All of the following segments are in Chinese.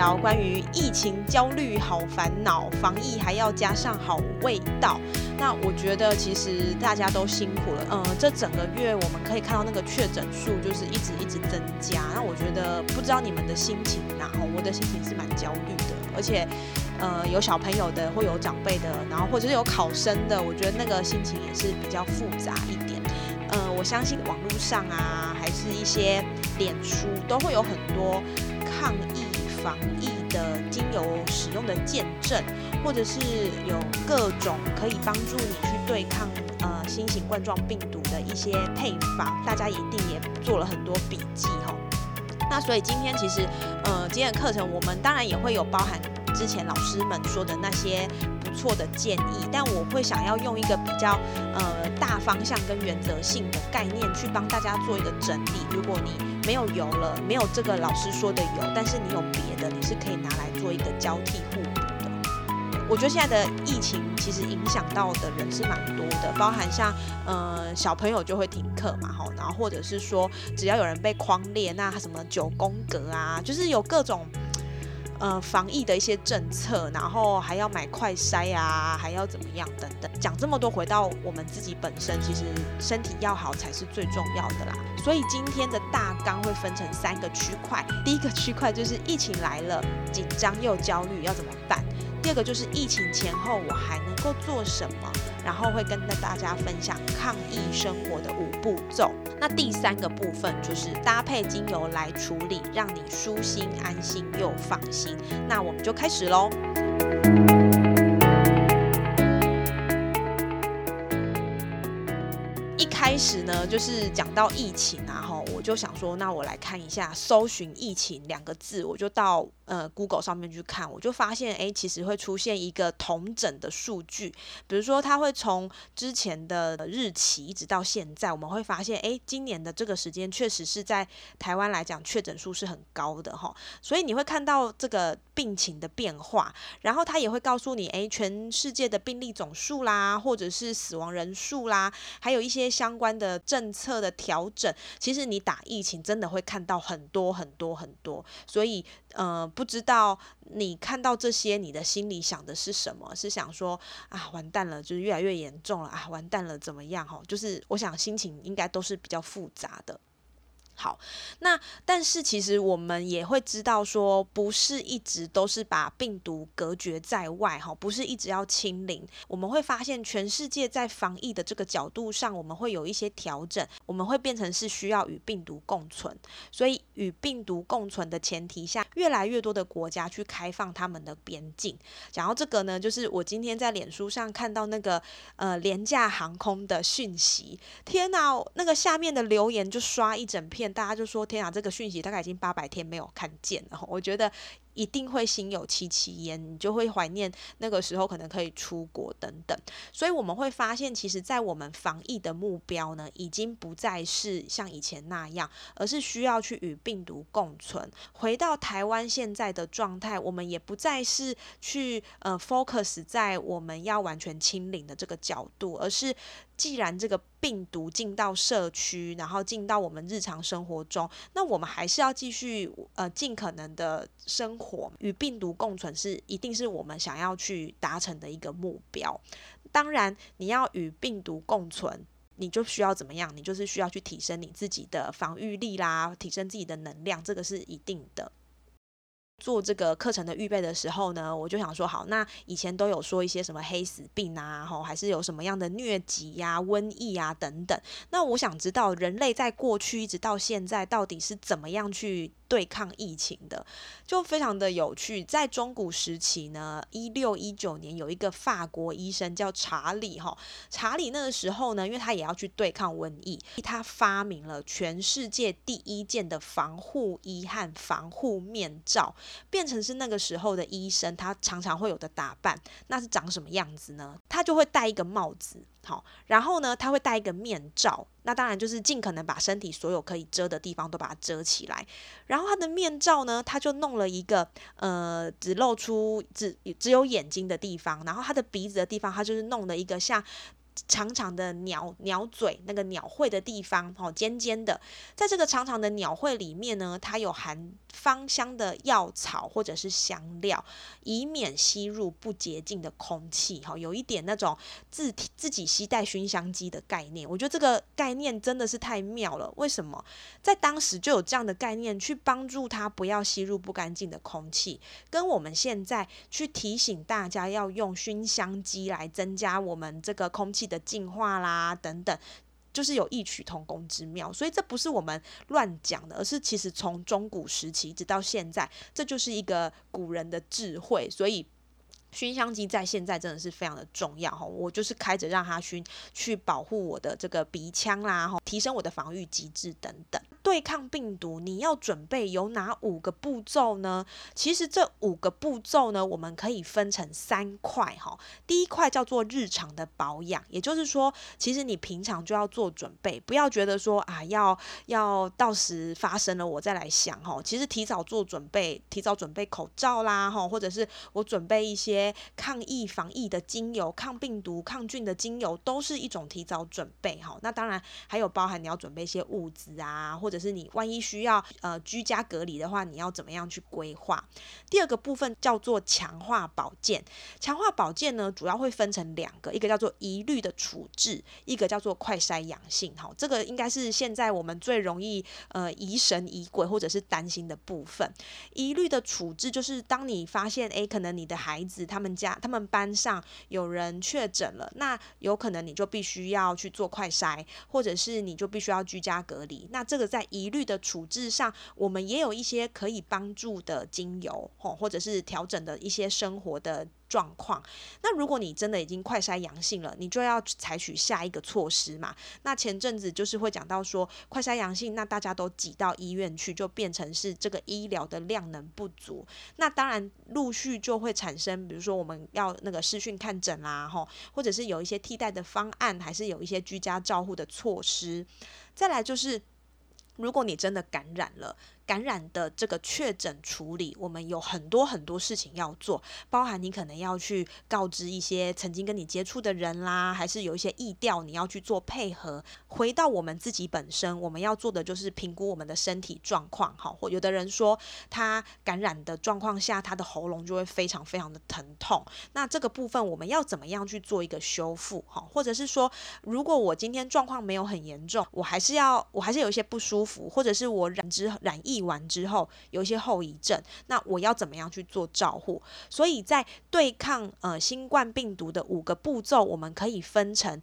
聊关于疫情焦虑、好烦恼，防疫还要加上好味道。那我觉得其实大家都辛苦了，嗯，这整个月我们可以看到那个确诊数就是一直一直增加。那我觉得不知道你们的心情然后我的心情是蛮焦虑的，而且呃有小朋友的或有长辈的，然后或者是有考生的，我觉得那个心情也是比较复杂一点。呃，我相信网络上啊，还是一些脸书都会有很多抗议防疫的精油使用的见证，或者是有各种可以帮助你去对抗呃新型冠状病毒的一些配方，大家一定也做了很多笔记哈。那所以今天其实呃今天的课程我们当然也会有包含之前老师们说的那些不错的建议，但我会想要用一个比较呃大方向跟原则性的概念去帮大家做一个整理。如果你没有油了，没有这个老师说的油，但是你有别的，你是可以拿来做一个交替互补的。我觉得现在的疫情其实影响到的人是蛮多的，包含像呃小朋友就会停课嘛，哈，然后或者是说只要有人被框列，那什么九宫格啊，就是有各种。呃，防疫的一些政策，然后还要买快筛啊，还要怎么样等等，讲这么多，回到我们自己本身，其实身体要好才是最重要的啦。所以今天的大纲会分成三个区块，第一个区块就是疫情来了，紧张又焦虑，要怎么办？第二个就是疫情前后我还能够做什么，然后会跟大家分享抗疫生活的五步骤。那第三个部分就是搭配精油来处理，让你舒心、安心又放心。那我们就开始喽。一开始呢，就是讲到疫情啊，哈，我就想说，那我来看一下，搜寻疫情两个字，我就到。呃，Google 上面去看，我就发现，哎，其实会出现一个同整的数据，比如说，它会从之前的日期一直到现在，我们会发现，哎，今年的这个时间确实是在台湾来讲确诊数是很高的哈，所以你会看到这个病情的变化，然后它也会告诉你，哎，全世界的病例总数啦，或者是死亡人数啦，还有一些相关的政策的调整，其实你打疫情真的会看到很多很多很多，所以。呃，不知道你看到这些，你的心里想的是什么？是想说啊，完蛋了，就是越来越严重了啊，完蛋了，怎么样？哈，就是我想心情应该都是比较复杂的。好，那但是其实我们也会知道说，不是一直都是把病毒隔绝在外哈，不是一直要清零。我们会发现，全世界在防疫的这个角度上，我们会有一些调整，我们会变成是需要与病毒共存。所以，与病毒共存的前提下，越来越多的国家去开放他们的边境。讲到这个呢，就是我今天在脸书上看到那个呃廉价航空的讯息，天哪，那个下面的留言就刷一整片。大家就说：“天啊，这个讯息大概已经八百天没有看见了。”我觉得。一定会心有戚戚焉，你就会怀念那个时候可能可以出国等等。所以我们会发现，其实，在我们防疫的目标呢，已经不再是像以前那样，而是需要去与病毒共存。回到台湾现在的状态，我们也不再是去呃 focus 在我们要完全清零的这个角度，而是既然这个病毒进到社区，然后进到我们日常生活中，那我们还是要继续呃尽可能的生。活与病毒共存是一定是我们想要去达成的一个目标。当然，你要与病毒共存，你就需要怎么样？你就是需要去提升你自己的防御力啦，提升自己的能量，这个是一定的。做这个课程的预备的时候呢，我就想说，好，那以前都有说一些什么黑死病啊，吼，还是有什么样的疟疾呀、瘟疫啊等等。那我想知道，人类在过去一直到现在，到底是怎么样去？对抗疫情的，就非常的有趣。在中古时期呢，一六一九年有一个法国医生叫查理哈，查理那个时候呢，因为他也要去对抗瘟疫，他发明了全世界第一件的防护衣和防护面罩，变成是那个时候的医生他常常会有的打扮。那是长什么样子呢？他就会戴一个帽子。好，然后呢，他会戴一个面罩，那当然就是尽可能把身体所有可以遮的地方都把它遮起来。然后他的面罩呢，他就弄了一个呃，只露出只只有眼睛的地方，然后他的鼻子的地方，他就是弄了一个像。长长的鸟鸟嘴，那个鸟喙的地方，哦，尖尖的，在这个长长的鸟喙里面呢，它有含芳香的药草或者是香料，以免吸入不洁净的空气，哈，有一点那种自自己携带熏香机的概念。我觉得这个概念真的是太妙了。为什么在当时就有这样的概念，去帮助他不要吸入不干净的空气，跟我们现在去提醒大家要用熏香机来增加我们这个空气。的净化啦，等等，就是有异曲同工之妙，所以这不是我们乱讲的，而是其实从中古时期直到现在，这就是一个古人的智慧，所以。熏香机在现在真的是非常的重要哈，我就是开着让它熏，去保护我的这个鼻腔啦，提升我的防御机制等等。对抗病毒，你要准备有哪五个步骤呢？其实这五个步骤呢，我们可以分成三块哈。第一块叫做日常的保养，也就是说，其实你平常就要做准备，不要觉得说啊，要要到时发生了我再来想哈。其实提早做准备，提早准备口罩啦，哈，或者是我准备一些。抗疫防疫的精油、抗病毒、抗菌的精油，都是一种提早准备哈。那当然还有包含你要准备一些物资啊，或或者是你万一需要呃居家隔离的话，你要怎么样去规划？第二个部分叫做强化保健。强化保健呢，主要会分成两个，一个叫做疑虑的处置，一个叫做快筛阳性。好，这个应该是现在我们最容易呃疑神疑鬼或者是担心的部分。疑虑的处置就是当你发现诶，可能你的孩子。他们家、他们班上有人确诊了，那有可能你就必须要去做快筛，或者是你就必须要居家隔离。那这个在疑虑的处置上，我们也有一些可以帮助的精油，吼，或者是调整的一些生活的。状况，那如果你真的已经快筛阳性了，你就要采取下一个措施嘛。那前阵子就是会讲到说，快筛阳性，那大家都挤到医院去，就变成是这个医疗的量能不足。那当然陆续就会产生，比如说我们要那个视讯看诊啦，吼，或者是有一些替代的方案，还是有一些居家照护的措施。再来就是，如果你真的感染了。感染的这个确诊处理，我们有很多很多事情要做，包含你可能要去告知一些曾经跟你接触的人啦，还是有一些意调你要去做配合。回到我们自己本身，我们要做的就是评估我们的身体状况，哈。或有的人说他感染的状况下，他的喉咙就会非常非常的疼痛，那这个部分我们要怎么样去做一个修复，哈？或者是说，如果我今天状况没有很严重，我还是要我还是有一些不舒服，或者是我染之染疫。完之后有一些后遗症，那我要怎么样去做照护？所以在对抗呃新冠病毒的五个步骤，我们可以分成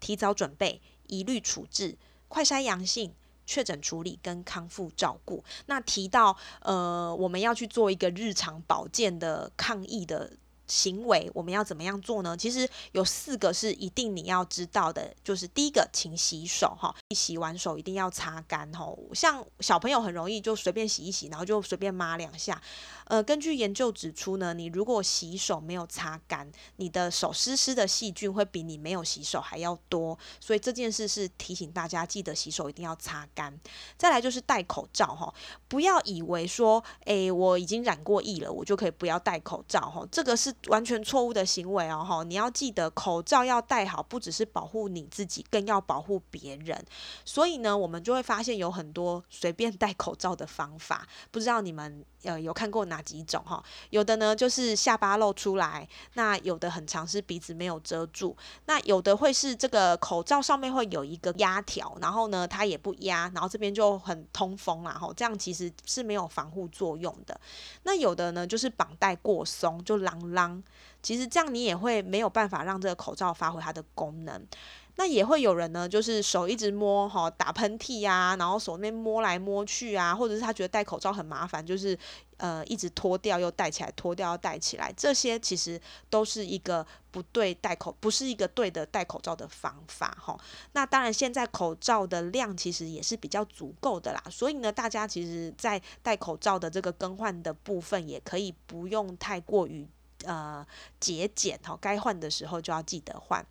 提早准备、一律处置、快筛阳性、确诊处理跟康复照顾。那提到呃我们要去做一个日常保健的抗疫的。行为我们要怎么样做呢？其实有四个是一定你要知道的，就是第一个，请洗手哈，洗完手一定要擦干哈。像小朋友很容易就随便洗一洗，然后就随便抹两下。呃，根据研究指出呢，你如果洗手没有擦干，你的手湿湿的细菌会比你没有洗手还要多。所以这件事是提醒大家，记得洗手一定要擦干。再来就是戴口罩哈，不要以为说，诶，我已经染过疫了，我就可以不要戴口罩哈，这个是。完全错误的行为哦，吼！你要记得，口罩要戴好，不只是保护你自己，更要保护别人。所以呢，我们就会发现有很多随便戴口罩的方法，不知道你们呃有看过哪几种哈？有的呢就是下巴露出来，那有的很长是鼻子没有遮住，那有的会是这个口罩上面会有一个压条，然后呢它也不压，然后这边就很通风啦，哈，这样其实是没有防护作用的。那有的呢就是绑带过松，就啷啷。其实这样你也会没有办法让这个口罩发挥它的功能。那也会有人呢，就是手一直摸哈，打喷嚏呀，然后手那边摸来摸去啊，或者是他觉得戴口罩很麻烦，就是呃一直脱掉又戴起来，脱掉又戴起来，这些其实都是一个不对戴口，不是一个对的戴口罩的方法哈。那当然，现在口罩的量其实也是比较足够的啦，所以呢，大家其实在戴口罩的这个更换的部分，也可以不用太过于呃节俭哈，该换的时候就要记得换。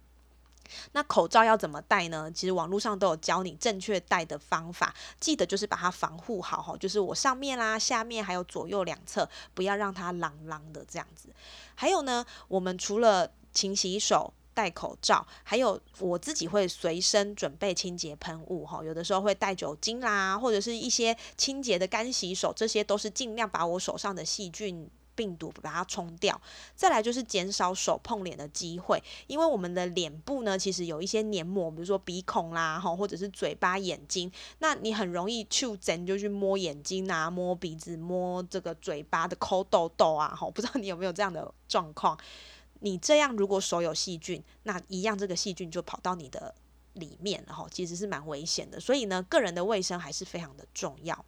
那口罩要怎么戴呢？其实网络上都有教你正确戴的方法，记得就是把它防护好哈，就是我上面啦、下面还有左右两侧，不要让它啷啷的这样子。还有呢，我们除了勤洗手、戴口罩，还有我自己会随身准备清洁喷雾哈，有的时候会带酒精啦，或者是一些清洁的干洗手，这些都是尽量把我手上的细菌。病毒把它冲掉，再来就是减少手碰脸的机会，因为我们的脸部呢，其实有一些黏膜，比如说鼻孔啦，哈，或者是嘴巴、眼睛，那你很容易去整就去摸眼睛啊，摸鼻子、摸这个嘴巴的抠痘痘啊，哈，不知道你有没有这样的状况？你这样如果手有细菌，那一样这个细菌就跑到你的里面，然后其实是蛮危险的，所以呢，个人的卫生还是非常的重要。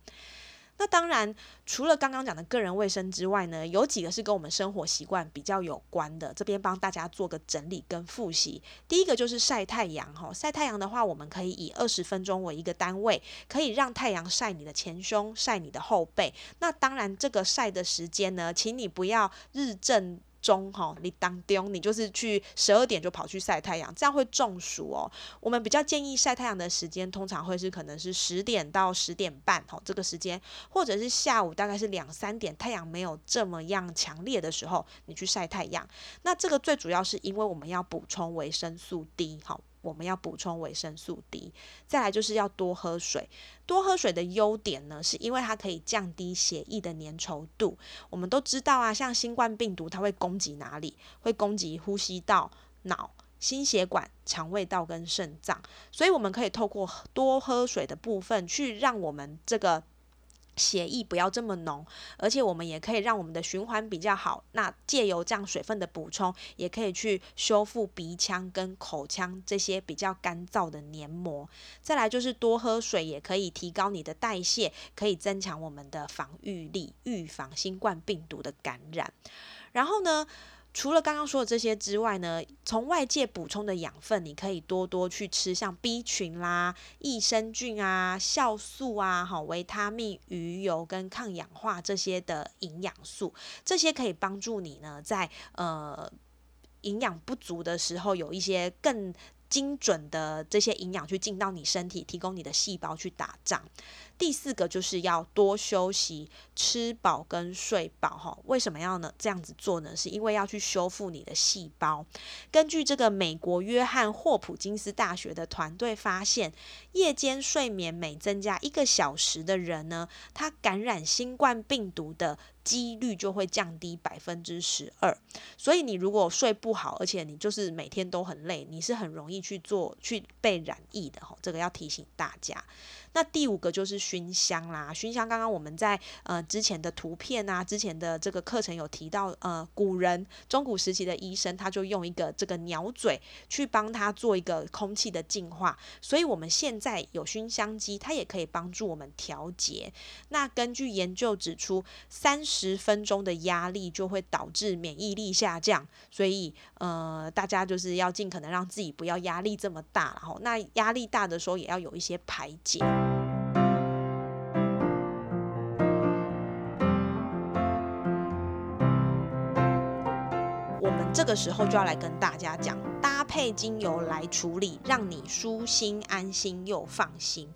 那当然，除了刚刚讲的个人卫生之外呢，有几个是跟我们生活习惯比较有关的。这边帮大家做个整理跟复习。第一个就是晒太阳哈，晒太阳的话，我们可以以二十分钟为一个单位，可以让太阳晒你的前胸、晒你的后背。那当然，这个晒的时间呢，请你不要日正。中哈，你当中，你就是去十二点就跑去晒太阳，这样会中暑哦。我们比较建议晒太阳的时间，通常会是可能是十点到十点半哈，这个时间，或者是下午大概是两三点，太阳没有这么样强烈的时候，你去晒太阳。那这个最主要是因为我们要补充维生素 D 哈。我们要补充维生素 D，再来就是要多喝水。多喝水的优点呢，是因为它可以降低血液的粘稠度。我们都知道啊，像新冠病毒，它会攻击哪里？会攻击呼吸道、脑、心血管、肠胃道跟肾脏。所以我们可以透过多喝水的部分，去让我们这个。血液不要这么浓，而且我们也可以让我们的循环比较好。那借由这样水分的补充，也可以去修复鼻腔跟口腔这些比较干燥的黏膜。再来就是多喝水，也可以提高你的代谢，可以增强我们的防御力，预防新冠病毒的感染。然后呢？除了刚刚说的这些之外呢，从外界补充的养分，你可以多多去吃，像 B 群啦、益生菌啊、酵素啊、好维他命、鱼油跟抗氧化这些的营养素，这些可以帮助你呢，在呃营养不足的时候，有一些更精准的这些营养去进到你身体，提供你的细胞去打仗。第四个就是要多休息，吃饱跟睡饱哈。为什么要呢？这样子做呢？是因为要去修复你的细胞。根据这个美国约翰霍普金斯大学的团队发现，夜间睡眠每增加一个小时的人呢，他感染新冠病毒的几率就会降低百分之十二。所以你如果睡不好，而且你就是每天都很累，你是很容易去做去被染疫的哈。这个要提醒大家。那第五个就是熏香啦，熏香刚刚我们在呃之前的图片啊，之前的这个课程有提到，呃，古人中古时期的医生他就用一个这个鸟嘴去帮他做一个空气的净化，所以我们现在有熏香机，它也可以帮助我们调节。那根据研究指出，三十分钟的压力就会导致免疫力下降，所以呃大家就是要尽可能让自己不要压力这么大，然后那压力大的时候也要有一些排解。我们这个时候就要来跟大家讲，搭配精油来处理，让你舒心、安心又放心。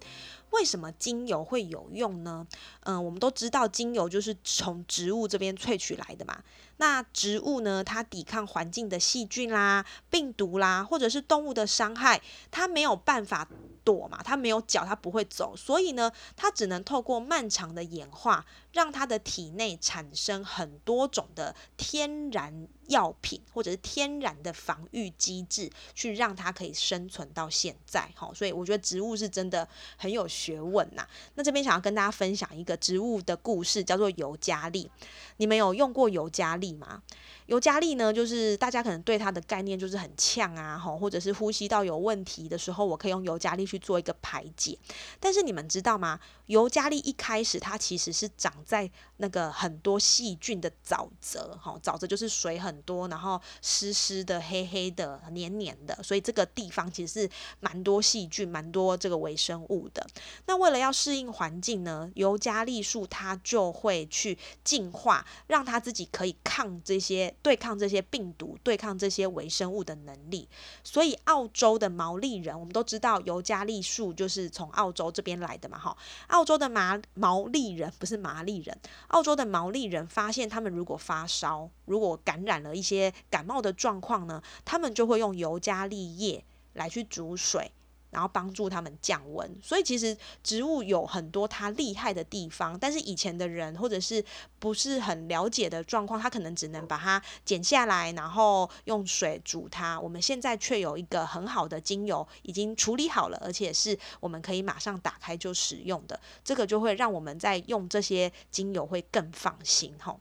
为什么精油会有用呢？嗯，我们都知道精油就是从植物这边萃取来的嘛。那植物呢，它抵抗环境的细菌啦、病毒啦，或者是动物的伤害，它没有办法躲嘛，它没有脚，它不会走，所以呢，它只能透过漫长的演化，让它的体内产生很多种的天然。药品或者是天然的防御机制，去让它可以生存到现在，好，所以我觉得植物是真的很有学问呐。那这边想要跟大家分享一个植物的故事，叫做尤加利。你们有用过尤加利吗？尤加利呢，就是大家可能对它的概念就是很呛啊，吼，或者是呼吸道有问题的时候，我可以用尤加利去做一个排解。但是你们知道吗？尤加利一开始它其实是长在那个很多细菌的沼泽，哈，沼泽就是水很多，然后湿湿的、黑黑的、黏黏的，所以这个地方其实是蛮多细菌、蛮多这个微生物的。那为了要适应环境呢，尤加利树它就会去进化，让它自己可以抗这些、对抗这些病毒、对抗这些微生物的能力。所以澳洲的毛利人，我们都知道尤加利树就是从澳洲这边来的嘛，哈。澳洲的毛毛利人不是麻利人，澳洲的毛利人发现，他们如果发烧，如果感染了一些感冒的状况呢，他们就会用尤加利叶来去煮水。然后帮助他们降温，所以其实植物有很多它厉害的地方，但是以前的人或者是不是很了解的状况，他可能只能把它剪下来，然后用水煮它。我们现在却有一个很好的精油已经处理好了，而且是我们可以马上打开就使用的，这个就会让我们在用这些精油会更放心吼。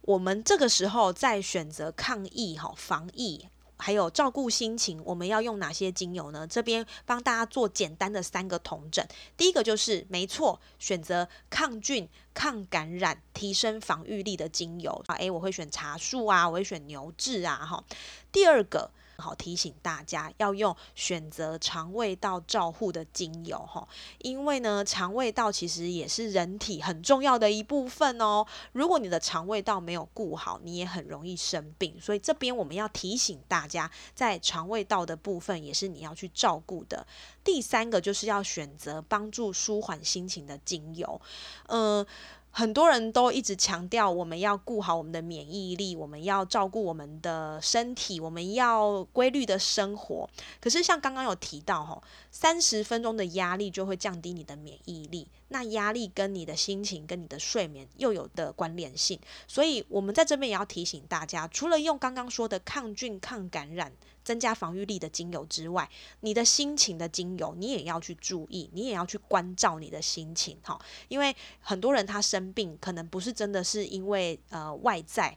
我们这个时候在选择抗疫哈防疫。还有照顾心情，我们要用哪些精油呢？这边帮大家做简单的三个同诊。第一个就是没错，选择抗菌、抗感染、提升防御力的精油啊。诶，我会选茶树啊，我会选牛至啊，哈。第二个。好提醒大家要用选择肠胃道照护的精油哈，因为呢，肠胃道其实也是人体很重要的一部分哦。如果你的肠胃道没有顾好，你也很容易生病。所以这边我们要提醒大家，在肠胃道的部分也是你要去照顾的。第三个就是要选择帮助舒缓心情的精油，嗯。很多人都一直强调，我们要顾好我们的免疫力，我们要照顾我们的身体，我们要规律的生活。可是像刚刚有提到，吼，三十分钟的压力就会降低你的免疫力。那压力跟你的心情、跟你的睡眠又有的关联性。所以我们在这边也要提醒大家，除了用刚刚说的抗菌、抗感染。增加防御力的精油之外，你的心情的精油你也要去注意，你也要去关照你的心情哈。因为很多人他生病，可能不是真的是因为呃外在，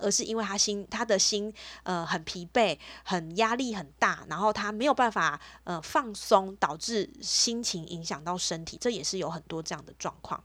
而是因为他心他的心呃很疲惫，很压力很大，然后他没有办法呃放松，导致心情影响到身体，这也是有很多这样的状况。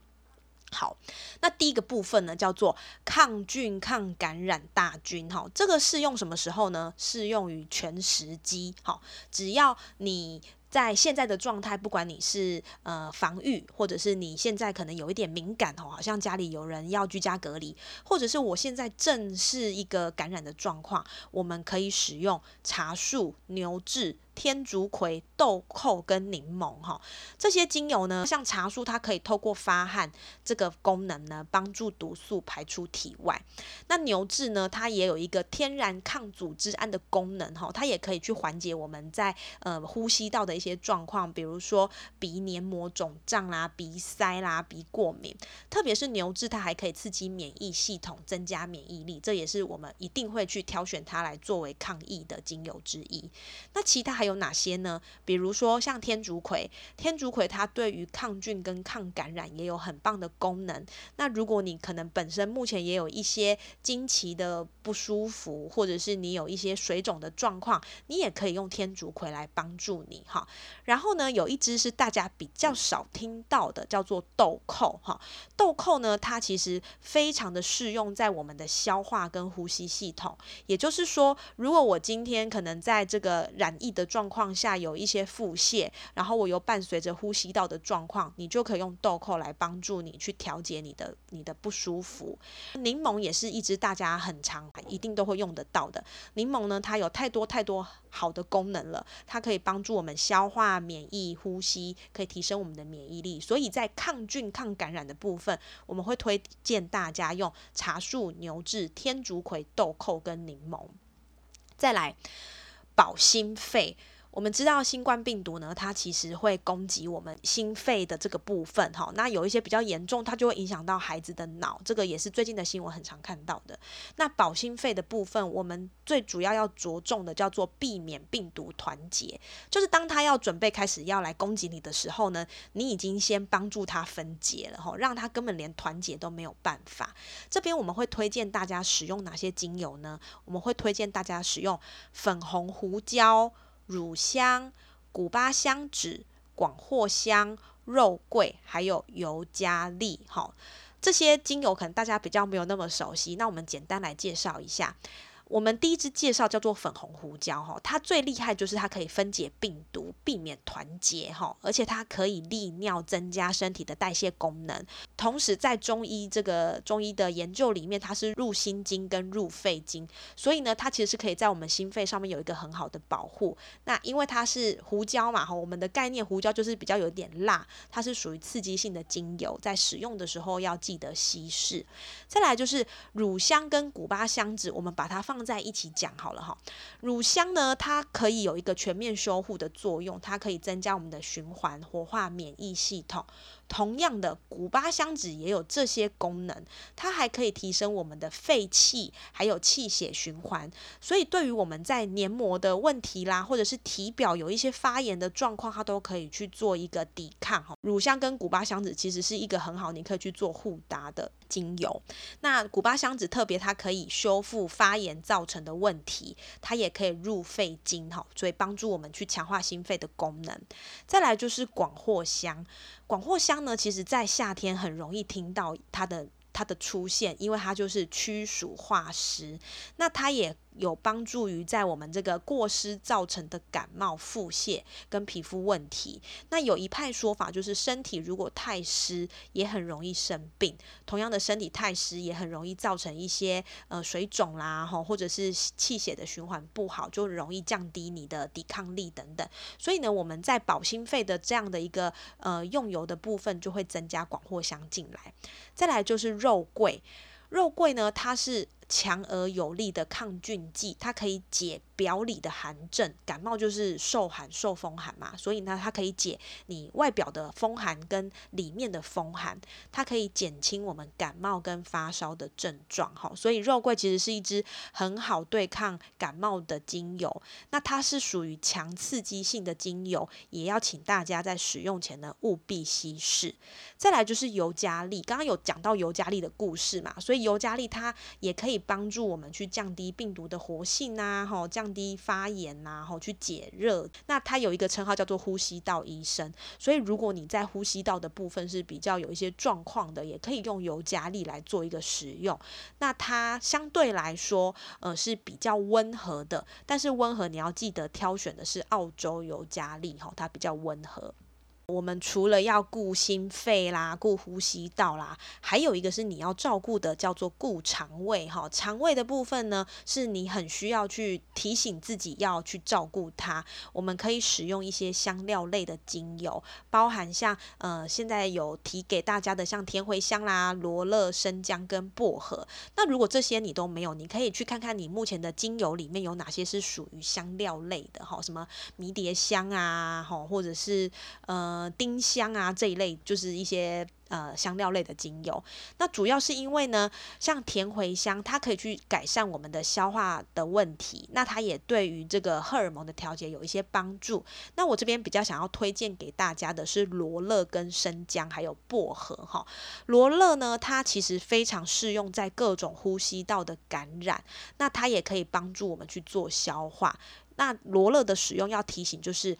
好，那第一个部分呢，叫做抗菌抗感染大军。哈，这个适用什么时候呢？适用于全时机。好，只要你。在现在的状态，不管你是呃防御，或者是你现在可能有一点敏感哦，好像家里有人要居家隔离，或者是我现在正是一个感染的状况，我们可以使用茶树、牛至、天竺葵、豆蔻跟柠檬哈这些精油呢，像茶树它可以透过发汗这个功能呢，帮助毒素排出体外。那牛至呢，它也有一个天然抗组织胺的功能哈，它也可以去缓解我们在呃呼吸道的一些状况，比如说鼻黏膜肿胀啦、鼻塞啦、鼻过敏，特别是牛至，它还可以刺激免疫系统，增加免疫力，这也是我们一定会去挑选它来作为抗疫的精油之一。那其他还有哪些呢？比如说像天竺葵，天竺葵它对于抗菌跟抗感染也有很棒的功能。那如果你可能本身目前也有一些经期的不舒服，或者是你有一些水肿的状况，你也可以用天竺葵来帮助你哈。然后呢，有一支是大家比较少听到的，叫做豆蔻哈。豆蔻呢，它其实非常的适用在我们的消化跟呼吸系统。也就是说，如果我今天可能在这个染疫的状况下有一些腹泻，然后我又伴随着呼吸道的状况，你就可以用豆蔻来帮助你去调节你的你的不舒服。柠檬也是一支大家很常一定都会用得到的。柠檬呢，它有太多太多好的功能了，它可以帮助我们消化、免疫、呼吸，可以提升我们的免疫力。所以在抗菌、抗感染的部分，我们会推荐大家用茶树、牛至、天竺葵、豆蔻跟柠檬。再来保心肺。我们知道新冠病毒呢，它其实会攻击我们心肺的这个部分，哈，那有一些比较严重，它就会影响到孩子的脑，这个也是最近的新闻很常看到的。那保心肺的部分，我们最主要要着重的叫做避免病毒团结，就是当它要准备开始要来攻击你的时候呢，你已经先帮助它分解了，哈，让它根本连团结都没有办法。这边我们会推荐大家使用哪些精油呢？我们会推荐大家使用粉红胡椒。乳香、古巴香脂、广藿香、肉桂，还有尤加利，好，这些精油可能大家比较没有那么熟悉，那我们简单来介绍一下。我们第一支介绍叫做粉红胡椒哈，它最厉害就是它可以分解病毒，避免团结哈，而且它可以利尿，增加身体的代谢功能。同时在中医这个中医的研究里面，它是入心经跟入肺经，所以呢，它其实是可以在我们心肺上面有一个很好的保护。那因为它是胡椒嘛哈，我们的概念胡椒就是比较有点辣，它是属于刺激性的精油，在使用的时候要记得稀释。再来就是乳香跟古巴香脂，我们把它放。在一起讲好了哈，乳香呢，它可以有一个全面修护的作用，它可以增加我们的循环，活化免疫系统。同样的，古巴香脂也有这些功能，它还可以提升我们的肺气，还有气血循环。所以，对于我们在黏膜的问题啦，或者是体表有一些发炎的状况，它都可以去做一个抵抗。乳香跟古巴香脂其实是一个很好，你可以去做互搭的精油。那古巴香脂特别，它可以修复发炎造成的问题，它也可以入肺经，哈，所以帮助我们去强化心肺的功能。再来就是广藿香。广藿香呢，其实在夏天很容易听到它的它的出现，因为它就是驱暑化湿，那它也。有帮助于在我们这个过湿造成的感冒、腹泻跟皮肤问题。那有一派说法就是，身体如果太湿，也很容易生病。同样的，身体太湿也很容易造成一些呃水肿啦，吼，或者是气血的循环不好，就容易降低你的抵抗力等等。所以呢，我们在保心肺的这样的一个呃用油的部分，就会增加广藿香进来。再来就是肉桂，肉桂呢，它是。强而有力的抗菌剂，它可以解表里的寒症。感冒就是受寒、受风寒嘛，所以呢，它可以解你外表的风寒跟里面的风寒，它可以减轻我们感冒跟发烧的症状。哈，所以肉桂其实是一支很好对抗感冒的精油。那它是属于强刺激性的精油，也要请大家在使用前呢务必稀释。再来就是尤加利，刚刚有讲到尤加利的故事嘛，所以尤加利它也可以。帮助我们去降低病毒的活性啊，吼，降低发炎呐，吼，去解热。那它有一个称号叫做呼吸道医生，所以如果你在呼吸道的部分是比较有一些状况的，也可以用尤加利来做一个使用。那它相对来说，呃，是比较温和的，但是温和你要记得挑选的是澳洲尤加利，吼，它比较温和。我们除了要顾心肺啦、顾呼吸道啦，还有一个是你要照顾的，叫做顾肠胃哈。肠胃的部分呢，是你很需要去提醒自己要去照顾它。我们可以使用一些香料类的精油，包含像呃现在有提给大家的，像天茴香啦、罗勒、生姜跟薄荷。那如果这些你都没有，你可以去看看你目前的精油里面有哪些是属于香料类的哈，什么迷迭香啊，哈，或者是呃。呃，丁香啊这一类就是一些呃香料类的精油。那主要是因为呢，像甜茴香，它可以去改善我们的消化的问题。那它也对于这个荷尔蒙的调节有一些帮助。那我这边比较想要推荐给大家的是罗勒跟生姜还有薄荷哈。罗勒呢，它其实非常适用在各种呼吸道的感染。那它也可以帮助我们去做消化。那罗勒的使用要提醒就是。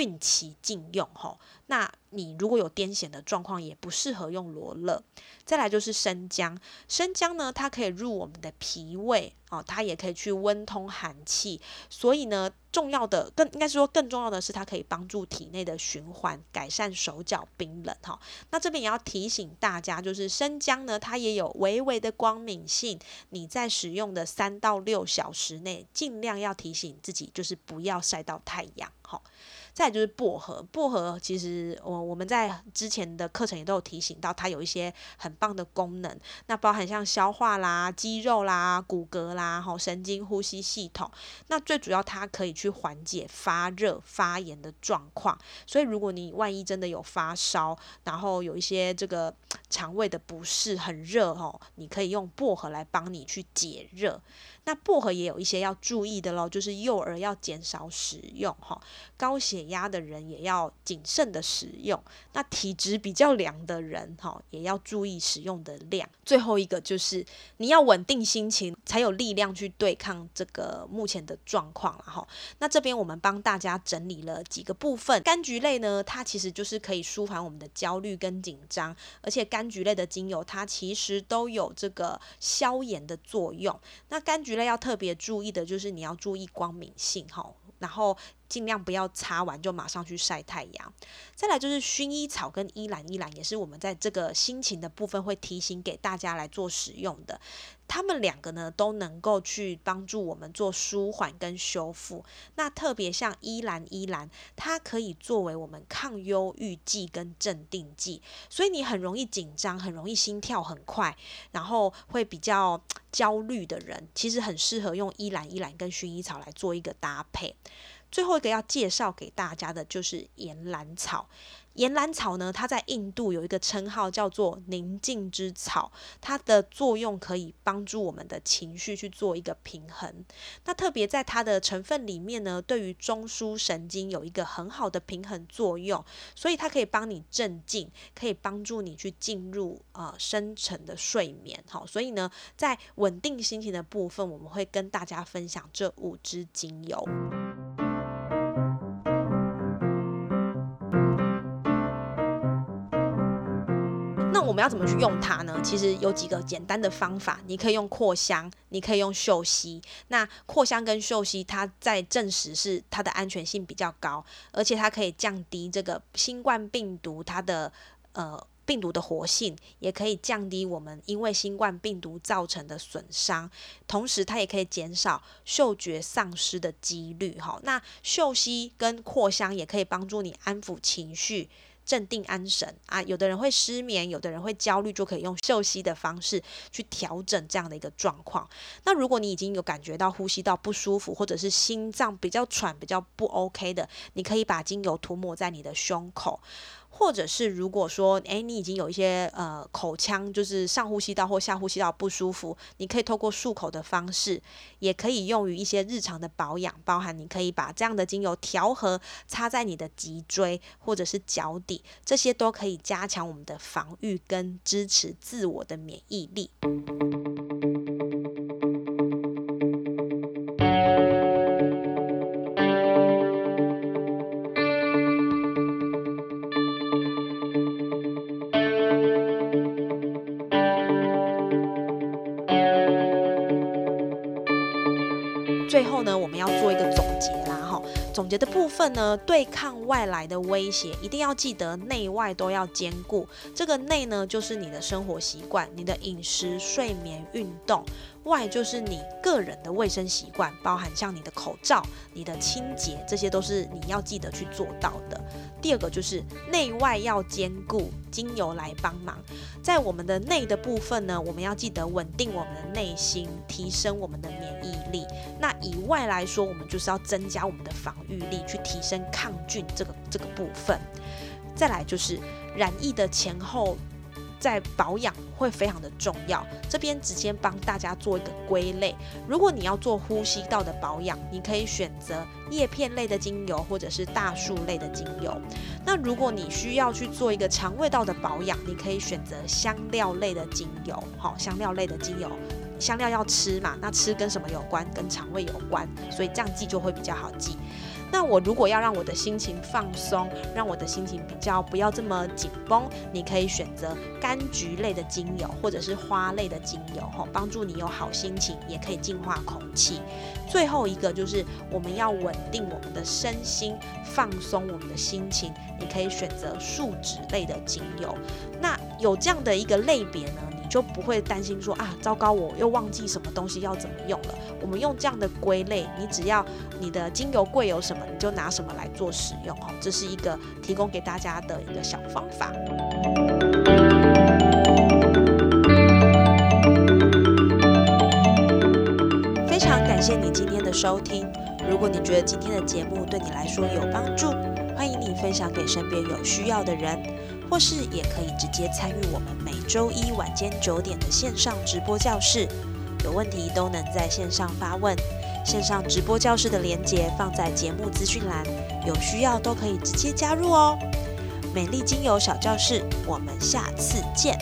孕期禁用吼，那你如果有癫痫的状况，也不适合用罗勒。再来就是生姜，生姜呢，它可以入我们的脾胃哦，它也可以去温通寒气。所以呢，重要的更应该是说更重要的是，它可以帮助体内的循环，改善手脚冰冷哈。那这边也要提醒大家，就是生姜呢，它也有微微的光敏性，你在使用的三到六小时内，尽量要提醒自己，就是不要晒到太阳哈。再就是薄荷，薄荷其实我我们在之前的课程也都有提醒到，它有一些很棒的功能，那包含像消化啦、肌肉啦、骨骼啦、吼神经、呼吸系统，那最主要它可以去缓解发热、发炎的状况。所以如果你万一真的有发烧，然后有一些这个肠胃的不适，很热哦，你可以用薄荷来帮你去解热。那薄荷也有一些要注意的喽，就是幼儿要减少使用哈，高血压的人也要谨慎的使用。那体质比较凉的人哈，也要注意使用的量。最后一个就是你要稳定心情，才有力量去对抗这个目前的状况了哈。那这边我们帮大家整理了几个部分，柑橘类呢，它其实就是可以舒缓我们的焦虑跟紧张，而且柑橘类的精油它其实都有这个消炎的作用。那柑橘觉得要特别注意的就是你要注意光敏性哈，然后尽量不要擦完就马上去晒太阳。再来就是薰衣草跟依兰依兰，也是我们在这个心情的部分会提醒给大家来做使用的。他们两个呢都能够去帮助我们做舒缓跟修复。那特别像依兰依兰，它可以作为我们抗忧郁剂跟镇定剂。所以你很容易紧张，很容易心跳很快，然后会比较焦虑的人，其实很适合用依兰依兰跟薰衣草来做一个搭配。最后一个要介绍给大家的就是岩兰草。岩兰草呢，它在印度有一个称号叫做宁静之草，它的作用可以帮助我们的情绪去做一个平衡。那特别在它的成分里面呢，对于中枢神经有一个很好的平衡作用，所以它可以帮你镇静，可以帮助你去进入呃深层的睡眠。好，所以呢，在稳定心情的部分，我们会跟大家分享这五支精油。我们要怎么去用它呢？其实有几个简单的方法，你可以用扩香，你可以用嗅吸。那扩香跟嗅吸，它在证实是它的安全性比较高，而且它可以降低这个新冠病毒它的呃病毒的活性，也可以降低我们因为新冠病毒造成的损伤，同时它也可以减少嗅觉丧失的几率。哈，那嗅吸跟扩香也可以帮助你安抚情绪。镇定安神啊，有的人会失眠，有的人会焦虑，就可以用嗅吸的方式去调整这样的一个状况。那如果你已经有感觉到呼吸道不舒服，或者是心脏比较喘、比较不 OK 的，你可以把精油涂抹在你的胸口。或者是如果说，诶，你已经有一些呃口腔，就是上呼吸道或下呼吸道不舒服，你可以透过漱口的方式，也可以用于一些日常的保养，包含你可以把这样的精油调和擦在你的脊椎或者是脚底，这些都可以加强我们的防御跟支持自我的免疫力。要做一个总结啦，哈，总结的部分呢，对抗外来的威胁，一定要记得内外都要兼顾。这个内呢，就是你的生活习惯，你的饮食、睡眠、运动。外就是你个人的卫生习惯，包含像你的口罩、你的清洁，这些都是你要记得去做到的。第二个就是内外要兼顾，精油来帮忙。在我们的内的部分呢，我们要记得稳定我们的内心，提升我们的免疫力。那以外来说，我们就是要增加我们的防御力，去提升抗菌这个这个部分。再来就是染疫的前后。在保养会非常的重要，这边直接帮大家做一个归类。如果你要做呼吸道的保养，你可以选择叶片类的精油或者是大树类的精油。那如果你需要去做一个肠胃道的保养，你可以选择香料类的精油。好，香料类的精油，香料要吃嘛？那吃跟什么有关？跟肠胃有关，所以这样记就会比较好记。那我如果要让我的心情放松，让我的心情比较不要这么紧绷，你可以选择柑橘类的精油或者是花类的精油，吼，帮助你有好心情，也可以净化空气。最后一个就是我们要稳定我们的身心，放松我们的心情，你可以选择树脂类的精油。那有这样的一个类别呢？就不会担心说啊，糟糕，我又忘记什么东西要怎么用了。我们用这样的归类，你只要你的精油柜有什么，你就拿什么来做使用哦。这是一个提供给大家的一个小方法。非常感谢你今天的收听。如果你觉得今天的节目对你来说有帮助，欢迎你分享给身边有需要的人，或是也可以直接参与我们每周一晚间九点的线上直播教室。有问题都能在线上发问，线上直播教室的连接放在节目资讯栏，有需要都可以直接加入哦。美丽精油小教室，我们下次见。